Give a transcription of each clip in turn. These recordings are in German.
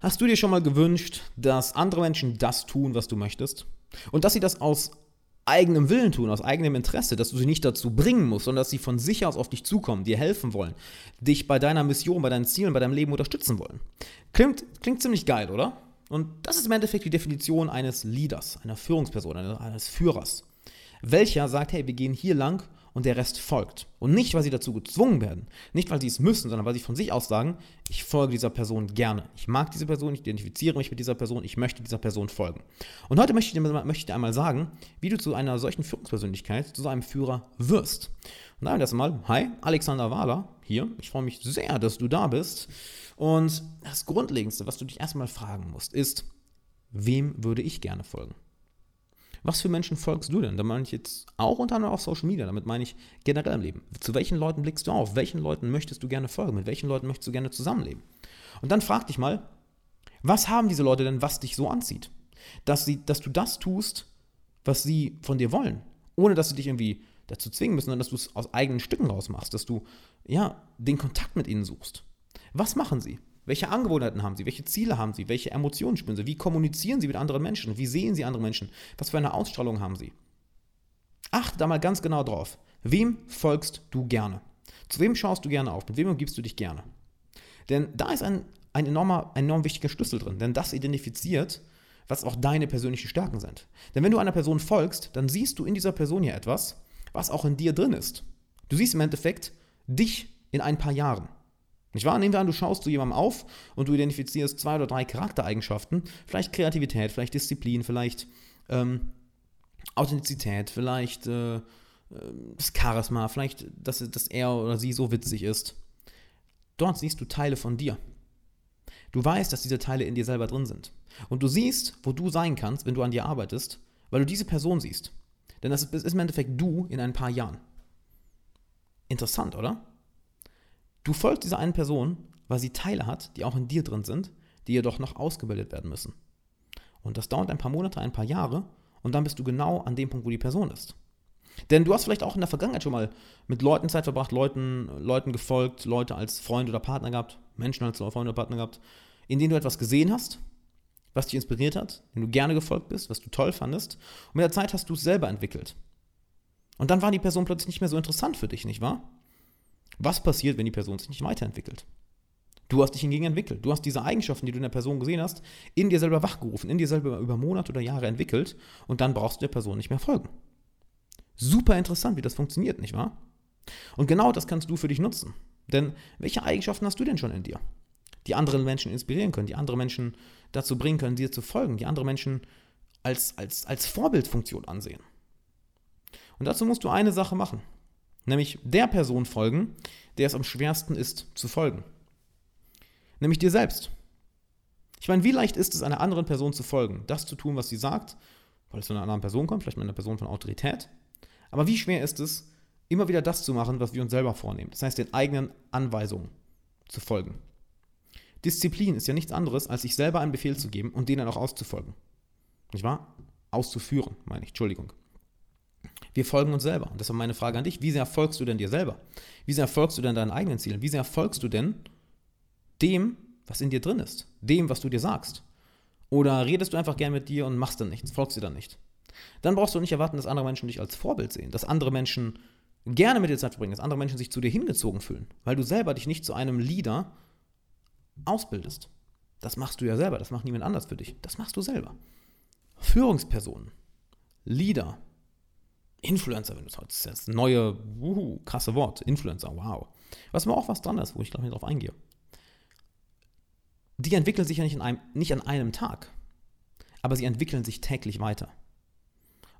Hast du dir schon mal gewünscht, dass andere Menschen das tun, was du möchtest? Und dass sie das aus eigenem Willen tun, aus eigenem Interesse, dass du sie nicht dazu bringen musst, sondern dass sie von sich aus auf dich zukommen, dir helfen wollen, dich bei deiner Mission, bei deinen Zielen, bei deinem Leben unterstützen wollen. Klingt, klingt ziemlich geil, oder? Und das ist im Endeffekt die Definition eines Leaders, einer Führungsperson, eines Führers. Welcher sagt, hey, wir gehen hier lang und der Rest folgt. Und nicht, weil sie dazu gezwungen werden, nicht, weil sie es müssen, sondern weil sie von sich aus sagen, ich folge dieser Person gerne. Ich mag diese Person, ich identifiziere mich mit dieser Person, ich möchte dieser Person folgen. Und heute möchte ich, dir, möchte ich dir einmal sagen, wie du zu einer solchen Führungspersönlichkeit, zu so einem Führer wirst. Und daher erstmal, hi, Alexander Wahler hier. Ich freue mich sehr, dass du da bist. Und das Grundlegendste, was du dich erstmal fragen musst, ist, wem würde ich gerne folgen? Was für Menschen folgst du denn? Da meine ich jetzt auch unter anderem auf Social Media, damit meine ich generell im Leben. Zu welchen Leuten blickst du auf? Welchen Leuten möchtest du gerne folgen? Mit welchen Leuten möchtest du gerne zusammenleben? Und dann frag dich mal, was haben diese Leute denn, was dich so anzieht? Dass, sie, dass du das tust, was sie von dir wollen, ohne dass sie dich irgendwie dazu zwingen müssen, sondern dass du es aus eigenen Stücken rausmachst, dass du ja den Kontakt mit ihnen suchst. Was machen sie? Welche Angewohnheiten haben sie? Welche Ziele haben sie? Welche Emotionen spüren sie? Wie kommunizieren sie mit anderen Menschen? Wie sehen sie andere Menschen? Was für eine Ausstrahlung haben sie? Achte da mal ganz genau drauf. Wem folgst du gerne? Zu wem schaust du gerne auf? Mit wem umgibst du dich gerne? Denn da ist ein, ein, enormer, ein enorm wichtiger Schlüssel drin, denn das identifiziert, was auch deine persönlichen Stärken sind. Denn wenn du einer Person folgst, dann siehst du in dieser Person ja etwas, was auch in dir drin ist. Du siehst im Endeffekt dich in ein paar Jahren. Nicht wahr? Nehmen wir an, du schaust zu jemandem auf und du identifizierst zwei oder drei Charaktereigenschaften, vielleicht Kreativität, vielleicht Disziplin, vielleicht ähm, Authentizität, vielleicht äh, äh, das Charisma, vielleicht, dass, dass er oder sie so witzig ist. Dort siehst du Teile von dir. Du weißt, dass diese Teile in dir selber drin sind. Und du siehst, wo du sein kannst, wenn du an dir arbeitest, weil du diese Person siehst. Denn das ist im Endeffekt du in ein paar Jahren. Interessant, oder? Du folgst dieser einen Person, weil sie Teile hat, die auch in dir drin sind, die jedoch noch ausgebildet werden müssen. Und das dauert ein paar Monate, ein paar Jahre und dann bist du genau an dem Punkt, wo die Person ist. Denn du hast vielleicht auch in der Vergangenheit schon mal mit Leuten Zeit verbracht, Leuten, Leuten gefolgt, Leute als Freund oder Partner gehabt, Menschen als Freund oder Partner gehabt, in denen du etwas gesehen hast, was dich inspiriert hat, dem du gerne gefolgt bist, was du toll fandest. Und mit der Zeit hast du es selber entwickelt. Und dann war die Person plötzlich nicht mehr so interessant für dich, nicht wahr? Was passiert, wenn die Person sich nicht weiterentwickelt? Du hast dich hingegen entwickelt. Du hast diese Eigenschaften, die du in der Person gesehen hast, in dir selber wachgerufen, in dir selber über Monate oder Jahre entwickelt und dann brauchst du der Person nicht mehr folgen. Super interessant, wie das funktioniert, nicht wahr? Und genau das kannst du für dich nutzen. Denn welche Eigenschaften hast du denn schon in dir, die andere Menschen inspirieren können, die andere Menschen dazu bringen können, dir zu folgen, die andere Menschen als, als, als Vorbildfunktion ansehen? Und dazu musst du eine Sache machen. Nämlich der Person folgen, der es am schwersten ist zu folgen. Nämlich dir selbst. Ich meine, wie leicht ist es, einer anderen Person zu folgen, das zu tun, was sie sagt, weil es von einer anderen Person kommt, vielleicht mit einer Person von Autorität. Aber wie schwer ist es, immer wieder das zu machen, was wir uns selber vornehmen? Das heißt, den eigenen Anweisungen zu folgen. Disziplin ist ja nichts anderes, als sich selber einen Befehl zu geben und den dann auch auszufolgen. Nicht wahr? Auszuführen, meine ich, Entschuldigung. Wir folgen uns selber. Und das war meine Frage an dich. Wie sehr folgst du denn dir selber? Wie sehr folgst du denn deinen eigenen Zielen? Wie sehr folgst du denn dem, was in dir drin ist? Dem, was du dir sagst? Oder redest du einfach gern mit dir und machst dann nichts, folgst dir dann nicht? Dann brauchst du nicht erwarten, dass andere Menschen dich als Vorbild sehen, dass andere Menschen gerne mit dir Zeit verbringen, dass andere Menschen sich zu dir hingezogen fühlen, weil du selber dich nicht zu einem Leader ausbildest. Das machst du ja selber, das macht niemand anders für dich. Das machst du selber. Führungspersonen, Leader, Influencer, wenn du es heute, das neue, uhu, krasse Wort, Influencer, wow. Was mir auch was dran ist, wo ich glaube ich drauf eingehe. Die entwickeln sich ja nicht, in einem, nicht an einem Tag, aber sie entwickeln sich täglich weiter.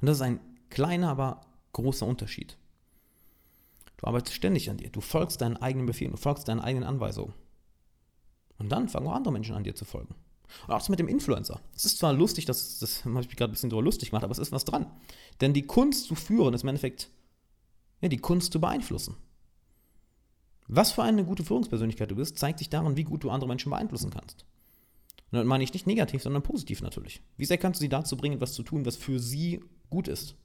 Und das ist ein kleiner, aber großer Unterschied. Du arbeitest ständig an dir, du folgst deinen eigenen Befehlen, du folgst deinen eigenen Anweisungen. Und dann fangen auch andere Menschen an dir zu folgen. Und auch das mit dem Influencer. Es ist zwar lustig, das, das habe ich mich gerade ein bisschen drüber lustig gemacht, aber es ist was dran. Denn die Kunst zu führen ist im Endeffekt ja, die Kunst zu beeinflussen. Was für eine gute Führungspersönlichkeit du bist, zeigt sich daran, wie gut du andere Menschen beeinflussen kannst. Und dann meine ich nicht negativ, sondern positiv natürlich. Wie sehr kannst du sie dazu bringen, etwas zu tun, was für sie gut ist?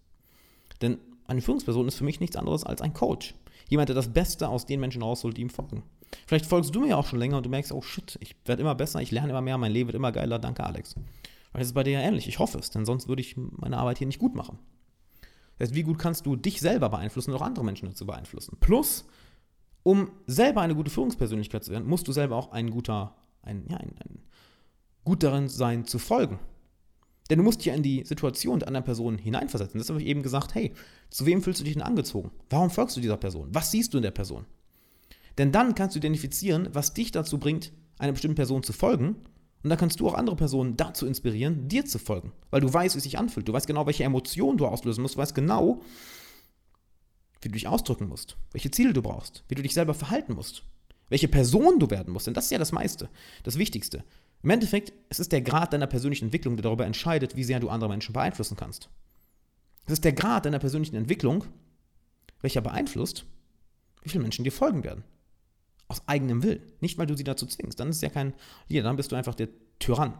Denn eine Führungsperson ist für mich nichts anderes als ein Coach. Jemand, der das Beste aus den Menschen rausholt, die ihm folgen. Vielleicht folgst du mir ja auch schon länger und du merkst, oh shit, ich werde immer besser, ich lerne immer mehr, mein Leben wird immer geiler. Danke, Alex. Das ist bei dir ja ähnlich. Ich hoffe es, denn sonst würde ich meine Arbeit hier nicht gut machen. Das heißt, wie gut kannst du dich selber beeinflussen und auch andere Menschen dazu beeinflussen? Plus, um selber eine gute Führungspersönlichkeit zu werden, musst du selber auch ein guter, ein, ja, ein, ein gut darin sein, zu folgen. Denn du musst dich ja in die Situation der anderen Person hineinversetzen. Das habe ich eben gesagt, hey, zu wem fühlst du dich denn angezogen? Warum folgst du dieser Person? Was siehst du in der Person? Denn dann kannst du identifizieren, was dich dazu bringt, einer bestimmten Person zu folgen. Und dann kannst du auch andere Personen dazu inspirieren, dir zu folgen. Weil du weißt, wie es sich anfühlt. Du weißt genau, welche Emotionen du auslösen musst. Du weißt genau, wie du dich ausdrücken musst. Welche Ziele du brauchst. Wie du dich selber verhalten musst. Welche Person du werden musst. Denn das ist ja das meiste. Das Wichtigste. Im Endeffekt, es ist der Grad deiner persönlichen Entwicklung, der darüber entscheidet, wie sehr du andere Menschen beeinflussen kannst. Es ist der Grad deiner persönlichen Entwicklung, welcher beeinflusst, wie viele Menschen dir folgen werden. Aus eigenem Willen. Nicht, weil du sie dazu zwingst. Dann ist ja kein Leader, dann bist du einfach der Tyrann.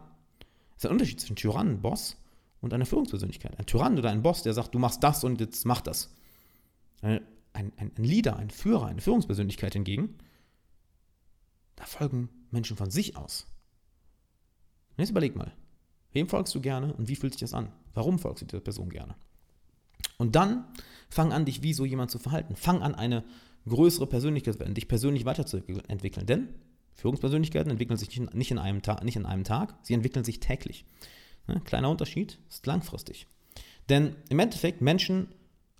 Das ist ein Unterschied zwischen Tyrann, Boss und einer Führungspersönlichkeit. Ein Tyrann oder ein Boss, der sagt, du machst das und jetzt mach das. Ein, ein, ein Leader, ein Führer, eine Führungspersönlichkeit hingegen, da folgen Menschen von sich aus. Und jetzt überleg mal, wem folgst du gerne und wie fühlt sich das an? Warum folgst du dieser Person gerne? Und dann fang an, dich wie so jemand zu verhalten. Fang an, eine größere Persönlichkeit werden, dich persönlich weiterzuentwickeln. Denn Führungspersönlichkeiten entwickeln sich nicht in einem, Ta nicht in einem Tag, sie entwickeln sich täglich. Ne? Kleiner Unterschied, ist langfristig. Denn im Endeffekt, Menschen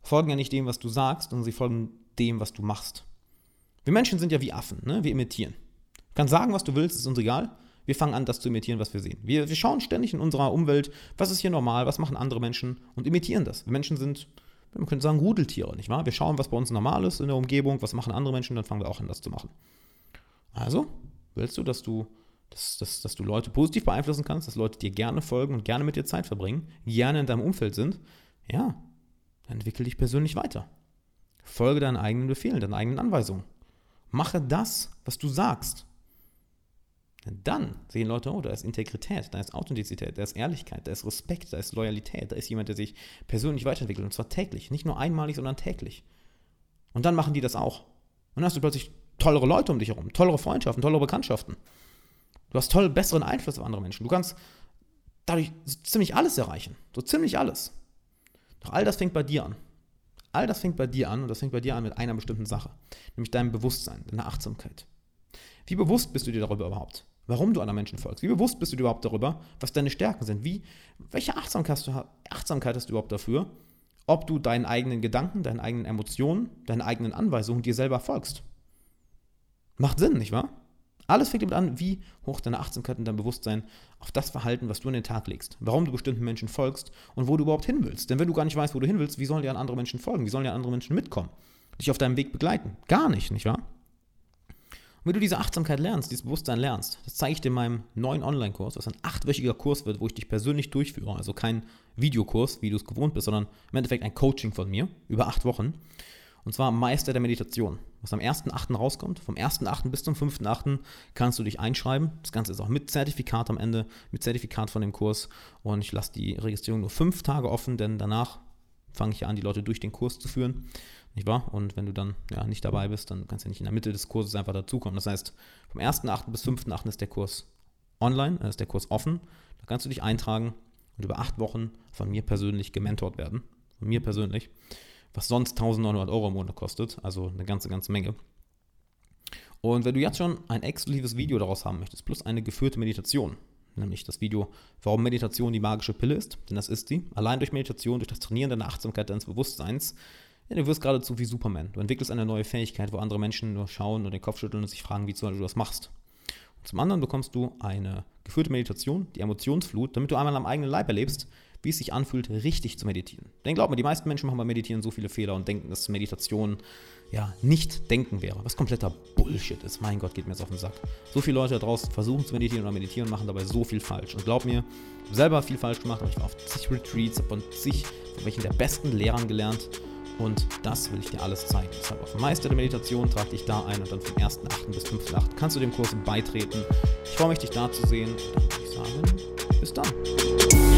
folgen ja nicht dem, was du sagst, sondern sie folgen dem, was du machst. Wir Menschen sind ja wie Affen, ne? wir imitieren. Du kannst sagen, was du willst, ist uns egal. Wir fangen an, das zu imitieren, was wir sehen. Wir, wir schauen ständig in unserer Umwelt, was ist hier normal, was machen andere Menschen und imitieren das. Wir Menschen sind, man könnte sagen, Rudeltiere, nicht wahr? Wir schauen, was bei uns normal ist in der Umgebung, was machen andere Menschen, dann fangen wir auch an, das zu machen. Also, willst du, dass du, dass, dass, dass du Leute positiv beeinflussen kannst, dass Leute dir gerne folgen und gerne mit dir Zeit verbringen, gerne in deinem Umfeld sind? Ja, dann entwickel dich persönlich weiter. Folge deinen eigenen Befehlen, deinen eigenen Anweisungen. Mache das, was du sagst. Dann sehen Leute, oh, da ist Integrität, da ist Authentizität, da ist Ehrlichkeit, da ist Respekt, da ist Loyalität, da ist jemand, der sich persönlich weiterentwickelt. Und zwar täglich. Nicht nur einmalig, sondern täglich. Und dann machen die das auch. Und dann hast du plötzlich tollere Leute um dich herum, tollere Freundschaften, tollere Bekanntschaften. Du hast toll besseren Einfluss auf andere Menschen. Du kannst dadurch so ziemlich alles erreichen. So ziemlich alles. Doch all das fängt bei dir an. All das fängt bei dir an und das fängt bei dir an mit einer bestimmten Sache, nämlich deinem Bewusstsein, deiner Achtsamkeit. Wie bewusst bist du dir darüber überhaupt? Warum du anderen Menschen folgst. Wie bewusst bist du dir überhaupt darüber, was deine Stärken sind? Wie, welche Achtsamkeit hast, du, Achtsamkeit hast du überhaupt dafür, ob du deinen eigenen Gedanken, deinen eigenen Emotionen, deinen eigenen Anweisungen dir selber folgst? Macht Sinn, nicht wahr? Alles fängt damit an, wie hoch deine Achtsamkeit und dein Bewusstsein auf das Verhalten, was du an den Tag legst, warum du bestimmten Menschen folgst und wo du überhaupt hin willst. Denn wenn du gar nicht weißt, wo du hin willst, wie sollen dir an andere Menschen folgen? Wie sollen dir andere Menschen mitkommen? Dich auf deinem Weg begleiten? Gar nicht, nicht wahr? Und wie du diese Achtsamkeit lernst, dieses Bewusstsein lernst, das zeige ich dir in meinem neuen Online-Kurs, was ein achtwöchiger Kurs wird, wo ich dich persönlich durchführe. Also kein Videokurs, wie du es gewohnt bist, sondern im Endeffekt ein Coaching von mir über acht Wochen. Und zwar Meister der Meditation, was am 1.8. rauskommt. Vom 1.8. bis zum 5.8. kannst du dich einschreiben. Das Ganze ist auch mit Zertifikat am Ende, mit Zertifikat von dem Kurs. Und ich lasse die Registrierung nur fünf Tage offen, denn danach fange ich ja an, die Leute durch den Kurs zu führen. Nicht wahr? Und wenn du dann ja, nicht dabei bist, dann kannst du nicht in der Mitte des Kurses einfach dazukommen. Das heißt, vom 1.8. bis 5.8. ist der Kurs online, ist der Kurs offen. Da kannst du dich eintragen und über acht Wochen von mir persönlich gementort werden. Von mir persönlich. Was sonst 1900 Euro im Monat kostet. Also eine ganze, ganze Menge. Und wenn du jetzt schon ein exklusives Video daraus haben möchtest, plus eine geführte Meditation, nämlich das Video, warum Meditation die magische Pille ist, denn das ist sie. Allein durch Meditation, durch das Trainieren deiner Achtsamkeit, deines Bewusstseins, ja, du wirst geradezu wie Superman. Du entwickelst eine neue Fähigkeit, wo andere Menschen nur schauen und den Kopf schütteln und sich fragen, wie du das machst. Und zum anderen bekommst du eine geführte Meditation, die Emotionsflut, damit du einmal am eigenen Leib erlebst, wie es sich anfühlt, richtig zu meditieren. Denn glaub mir, die meisten Menschen machen beim Meditieren so viele Fehler und denken, dass Meditation ja nicht denken wäre, was kompletter Bullshit ist. Mein Gott, geht mir jetzt auf den Sack. So viele Leute da draußen versuchen zu meditieren oder meditieren und machen dabei so viel falsch. Und glaub mir, ich habe selber viel falsch gemacht, aber ich war auf zig Retreats, habe von zig, von welchen der besten Lehrern gelernt und das will ich dir alles zeigen. Deshalb auf Meister der Meditation trag dich da ein und dann vom 1.8. bis 5.8. kannst du dem Kurs beitreten. Ich freue mich, dich da zu sehen. Dann würde ich sagen, bis dann.